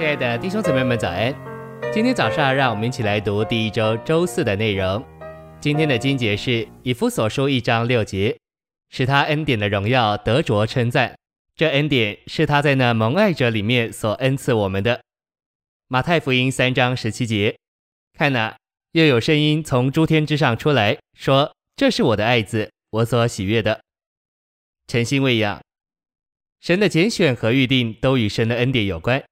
亲爱的弟兄姊妹们，早安！今天早上，让我们一起来读第一周周四的内容。今天的经节是以弗所书一章六节，使他恩典的荣耀得着称赞。这恩典是他在那蒙爱者里面所恩赐我们的。马太福音三章十七节，看哪，又有声音从诸天之上出来，说：“这是我的爱子，我所喜悦的。”诚心喂养，神的拣选和预定都与神的恩典有关。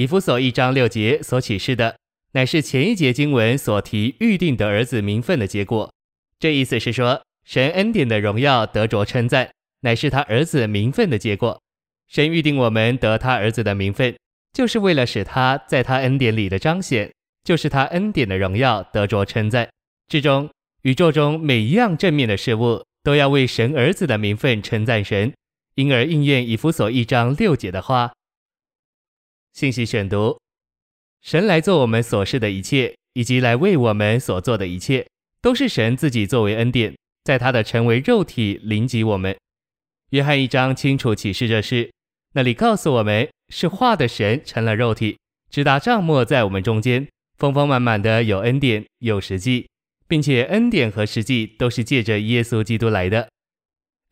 以弗所一章六节所启示的，乃是前一节经文所提预定的儿子名分的结果。这意思是说，神恩典的荣耀得着称赞，乃是他儿子名分的结果。神预定我们得他儿子的名分，就是为了使他在他恩典里的彰显，就是他恩典的荣耀得着称赞。至终，宇宙中每一样正面的事物，都要为神儿子的名分称赞神，因而应验以弗所一章六节的话。信息选读：神来做我们所示的一切，以及来为我们所做的一切，都是神自己作为恩典，在他的成为肉体临及我们。约翰一章清楚启示这事，那里告诉我们是话的神成了肉体，直达帐幕在我们中间，丰丰满满的有恩典有实际，并且恩典和实际都是借着耶稣基督来的。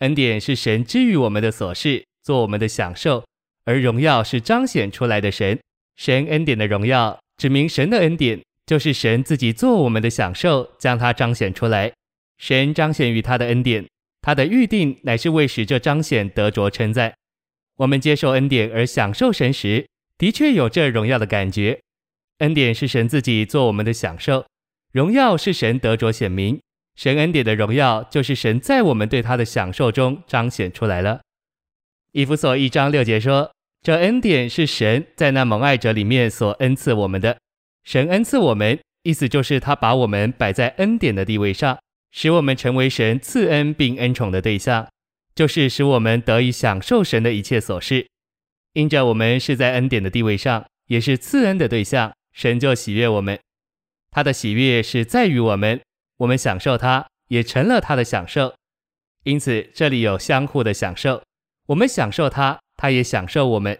恩典是神之于我们的所事，做我们的享受。而荣耀是彰显出来的神，神恩典的荣耀，指明神的恩典就是神自己做我们的享受，将它彰显出来。神彰显于他的恩典，他的预定乃是为使这彰显得着称赞。我们接受恩典而享受神时，的确有这荣耀的感觉。恩典是神自己做我们的享受，荣耀是神得着显明。神恩典的荣耀就是神在我们对他的享受中彰显出来了。以弗所一章六节说。这恩典是神在那蒙爱者里面所恩赐我们的。神恩赐我们，意思就是他把我们摆在恩典的地位上，使我们成为神赐恩并恩宠的对象，就是使我们得以享受神的一切所事。因着我们是在恩典的地位上，也是赐恩的对象，神就喜悦我们。他的喜悦是在于我们，我们享受他，也成了他的享受。因此，这里有相互的享受，我们享受他。他也享受我们，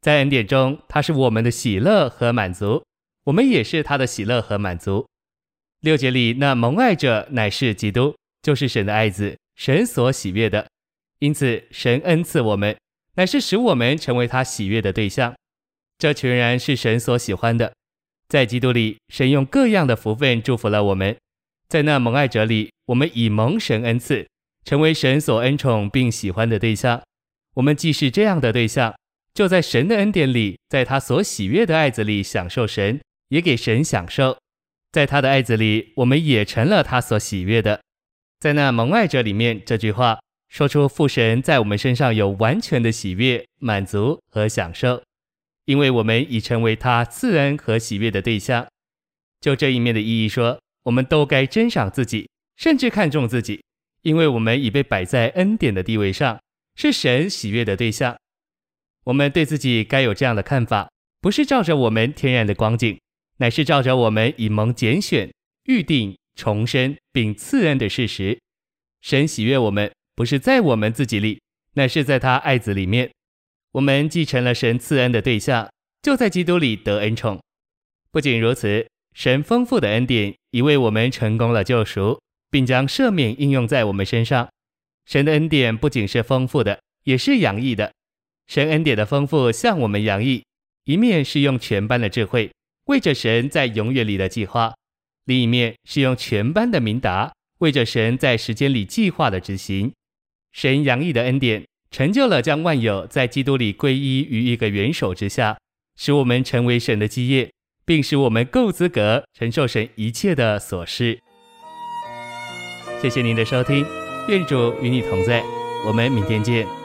在恩典中，他是我们的喜乐和满足，我们也是他的喜乐和满足。六节里那蒙爱者乃是基督，就是神的爱子，神所喜悦的。因此，神恩赐我们，乃是使我们成为他喜悦的对象。这全然是神所喜欢的。在基督里，神用各样的福分祝福了我们。在那蒙爱者里，我们已蒙神恩赐，成为神所恩宠并喜欢的对象。我们既是这样的对象，就在神的恩典里，在他所喜悦的爱子里享受神，也给神享受。在他的爱子里，我们也成了他所喜悦的。在那蒙爱者里面，这句话说出父神在我们身上有完全的喜悦、满足和享受，因为我们已成为他赐恩和喜悦的对象。就这一面的意义说，我们都该珍赏自己，甚至看重自己，因为我们已被摆在恩典的地位上。是神喜悦的对象，我们对自己该有这样的看法，不是照着我们天然的光景，乃是照着我们已蒙拣选、预定、重生并赐恩的事实。神喜悦我们，不是在我们自己里，乃是在他爱子里面。我们继承了神赐恩的对象，就在基督里得恩宠。不仅如此，神丰富的恩典已为我们成功了救赎，并将赦免应用在我们身上。神的恩典不仅是丰富的，也是洋溢的。神恩典的丰富向我们洋溢，一面是用全班的智慧，为着神在永远里的计划；另一面是用全班的明达，为着神在时间里计划的执行。神洋溢的恩典，成就了将万有在基督里归依于一个元首之下，使我们成为神的基业，并使我们够资格承受神一切的所示。谢谢您的收听。愿主与你同在，我们明天见。